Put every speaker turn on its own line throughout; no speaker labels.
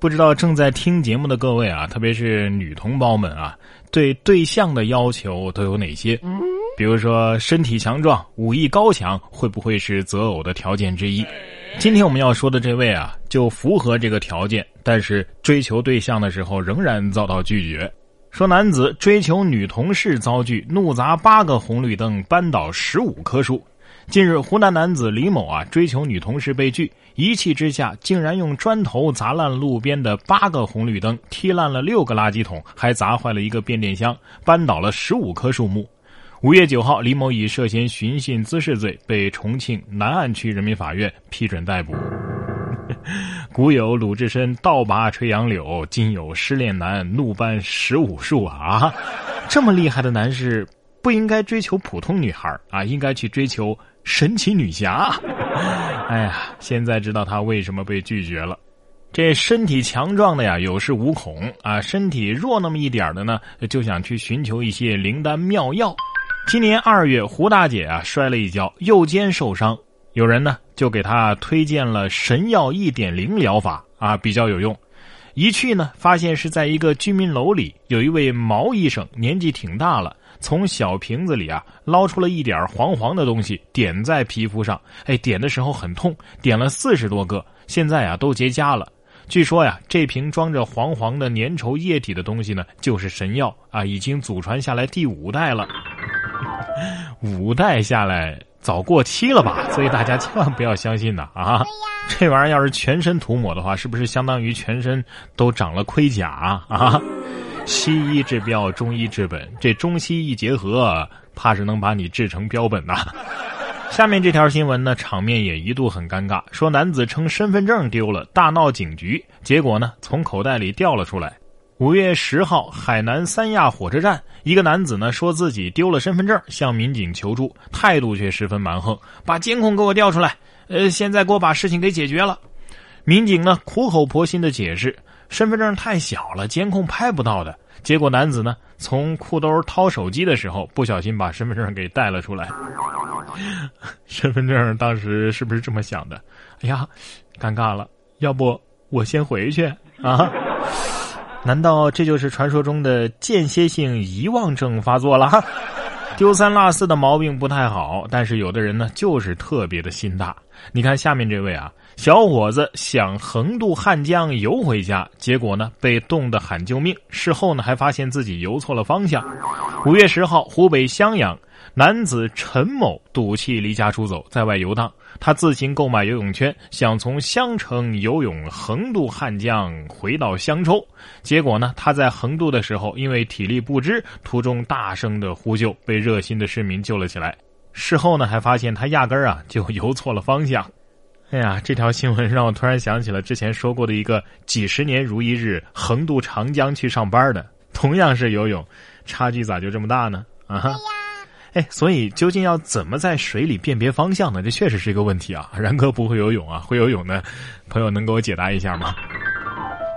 不知道正在听节目的各位啊，特别是女同胞们啊，对对象的要求都有哪些？比如说身体强壮、武艺高强，会不会是择偶的条件之一？今天我们要说的这位啊，就符合这个条件，但是追求对象的时候仍然遭到拒绝。说男子追求女同事遭拒，怒砸八个红绿灯，扳倒十五棵树。近日，湖南男子李某啊追求女同事被拒，一气之下竟然用砖头砸烂路边的八个红绿灯，踢烂了六个垃圾桶，还砸坏了一个变电箱，扳倒了十五棵树木。五月九号，李某以涉嫌寻衅滋事罪被重庆南岸区人民法院批准逮捕。古有鲁智深倒拔垂杨柳，今有失恋男怒扳十五树啊！这么厉害的男士。不应该追求普通女孩啊，应该去追求神奇女侠。哎呀，现在知道他为什么被拒绝了。这身体强壮的呀，有恃无恐啊；身体弱那么一点的呢，就想去寻求一些灵丹妙药。今年二月，胡大姐啊摔了一跤，右肩受伤，有人呢就给她推荐了神药一点零疗法啊，比较有用。一去呢，发现是在一个居民楼里，有一位毛医生，年纪挺大了。从小瓶子里啊捞出了一点黄黄的东西，点在皮肤上。哎，点的时候很痛，点了四十多个，现在啊都结痂了。据说呀，这瓶装着黄黄的粘稠液体的东西呢，就是神药啊，已经祖传下来第五代了。五代下来早过期了吧？所以大家千万不要相信呐啊！这玩意儿要是全身涂抹的话，是不是相当于全身都长了盔甲啊？西医治标，中医治本，这中西医结合，怕是能把你治成标本呐。下面这条新闻呢，场面也一度很尴尬。说男子称身份证丢了，大闹警局，结果呢，从口袋里掉了出来。五月十号，海南三亚火车站，一个男子呢说自己丢了身份证，向民警求助，态度却十分蛮横，把监控给我调出来，呃，现在给我把事情给解决了。民警呢苦口婆心的解释。身份证太小了，监控拍不到的。结果男子呢，从裤兜掏手机的时候，不小心把身份证给带了出来。身份证当时是不是这么想的？哎呀，尴尬了，要不我先回去啊？难道这就是传说中的间歇性遗忘症发作了？丢三落四的毛病不太好，但是有的人呢，就是特别的心大。你看下面这位啊。小伙子想横渡汉江游回家，结果呢被冻得喊救命。事后呢还发现自己游错了方向。五月十号，湖北襄阳男子陈某赌气离家出走，在外游荡。他自行购买游泳圈，想从襄城游泳横渡汉江回到襄州。结果呢他在横渡的时候，因为体力不支，途中大声的呼救，被热心的市民救了起来。事后呢还发现他压根儿啊就游错了方向。哎呀，这条新闻让我突然想起了之前说过的一个几十年如一日横渡长江去上班的，同样是游泳，差距咋就这么大呢？啊，哎，所以究竟要怎么在水里辨别方向呢？这确实是一个问题啊。然哥不会游泳啊，会游泳的朋友能给我解答一下吗？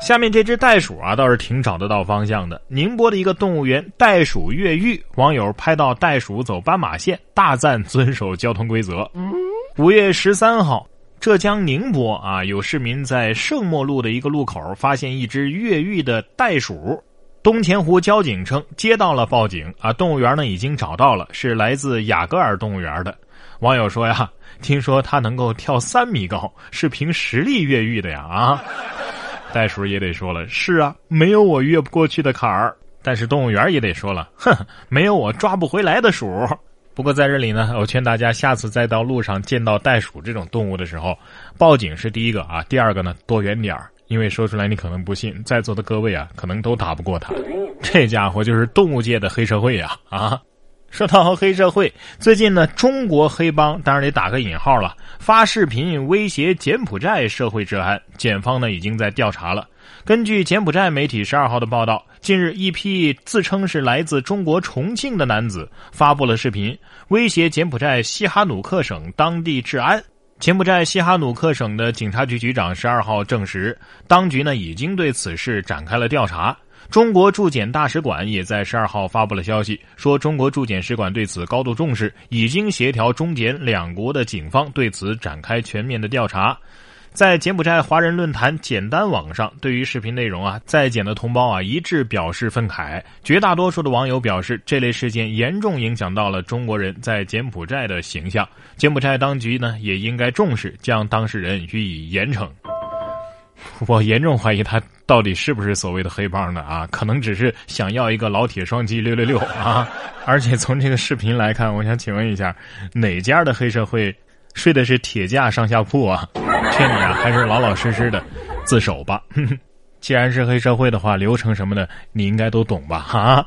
下面这只袋鼠啊，倒是挺找得到方向的。宁波的一个动物园袋鼠越狱，网友拍到袋鼠走斑马线，大赞遵守交通规则。五月十三号。浙江宁波啊，有市民在圣莫路的一个路口发现一只越狱的袋鼠。东钱湖交警称接到了报警啊，动物园呢已经找到了，是来自雅戈尔动物园的。网友说呀，听说它能够跳三米高，是凭实力越狱的呀啊！袋鼠也得说了，是啊，没有我越不过去的坎儿。但是动物园也得说了，哼，没有我抓不回来的鼠。不过在这里呢，我劝大家下次再到路上见到袋鼠这种动物的时候，报警是第一个啊，第二个呢躲远点儿，因为说出来你可能不信，在座的各位啊可能都打不过他。这家伙就是动物界的黑社会呀啊！说到黑社会，最近呢，中国黑帮当然得打个引号了，发视频威胁柬埔寨社会治安，检方呢已经在调查了。根据柬埔寨媒体十二号的报道，近日一批自称是来自中国重庆的男子发布了视频，威胁柬埔寨西哈努克省当地治安。柬埔寨西哈努克省的警察局局长十二号证实，当局呢已经对此事展开了调查。中国驻柬大使馆也在十二号发布了消息，说中国驻柬使馆对此高度重视，已经协调中柬两国的警方对此展开全面的调查。在柬埔寨华人论坛简单网上，对于视频内容啊，在柬的同胞啊一致表示愤慨。绝大多数的网友表示，这类事件严重影响到了中国人在柬埔寨的形象。柬埔寨当局呢也应该重视，将当事人予以严惩。我严重怀疑他到底是不是所谓的黑帮的啊？可能只是想要一个老铁双击六六六啊！而且从这个视频来看，我想请问一下，哪家的黑社会？睡的是铁架上下铺啊！劝你啊，还是老老实实的自首吧。既然是黑社会的话，流程什么的你应该都懂吧？哈。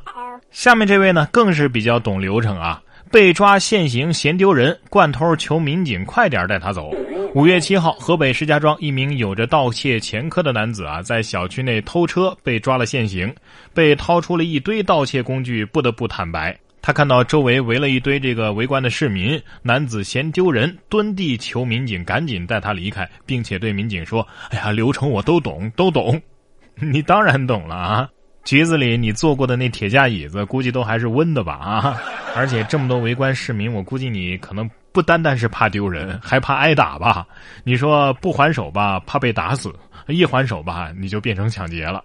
下面这位呢，更是比较懂流程啊。被抓现行嫌丢人，惯偷求民警快点带他走。五月七号，河北石家庄一名有着盗窃前科的男子啊，在小区内偷车被抓了现行，被掏出了一堆盗窃工具，不得不坦白。他看到周围围了一堆这个围观的市民，男子嫌丢人，蹲地求民警赶紧带他离开，并且对民警说：“哎呀，流程我都懂，都懂。你当然懂了啊！局子里你坐过的那铁架椅子，估计都还是温的吧？啊！而且这么多围观市民，我估计你可能不单单是怕丢人，还怕挨打吧？你说不还手吧，怕被打死。”一还手吧，你就变成抢劫了。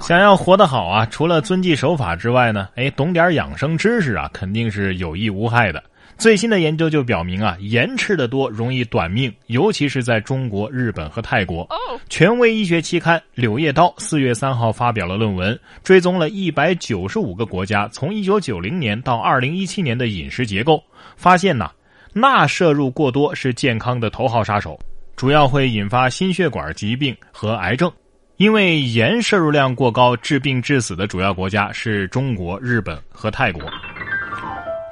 想要活得好啊，除了遵纪守法之外呢，哎，懂点养生知识啊，肯定是有益无害的。最新的研究就表明啊，盐吃的多容易短命，尤其是在中国、日本和泰国。权威医学期刊《柳叶刀》四月三号发表了论文，追踪了一百九十五个国家从一九九零年到二零一七年的饮食结构，发现呐，钠摄入过多是健康的头号杀手。主要会引发心血管疾病和癌症，因为盐摄入量过高，致病致死的主要国家是中国、日本和泰国。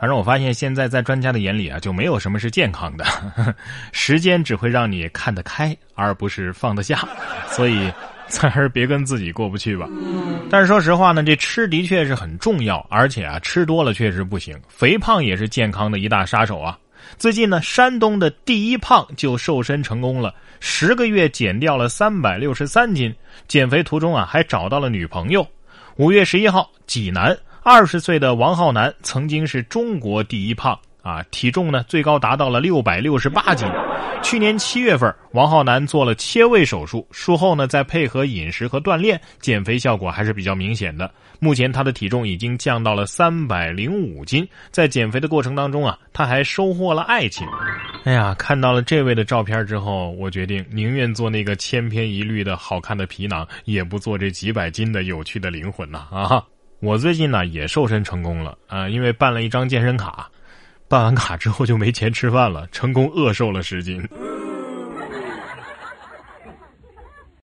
反正我发现现在在专家的眼里啊，就没有什么是健康的，时间只会让你看得开，而不是放得下。所以，咱还是别跟自己过不去吧。但是说实话呢，这吃的确是很重要，而且啊，吃多了确实不行，肥胖也是健康的一大杀手啊。最近呢，山东的第一胖就瘦身成功了，十个月减掉了三百六十三斤。减肥途中啊，还找到了女朋友。五月十一号，济南二十岁的王浩南曾经是中国第一胖啊，体重呢最高达到了六百六十八斤。去年七月份，王浩南做了切胃手术，术后呢再配合饮食和锻炼，减肥效果还是比较明显的。目前他的体重已经降到了三百零五斤，在减肥的过程当中啊，他还收获了爱情。哎呀，看到了这位的照片之后，我决定宁愿做那个千篇一律的好看的皮囊，也不做这几百斤的有趣的灵魂呐！啊，我最近呢也瘦身成功了啊，因为办了一张健身卡，办完卡之后就没钱吃饭了，成功饿瘦了十斤。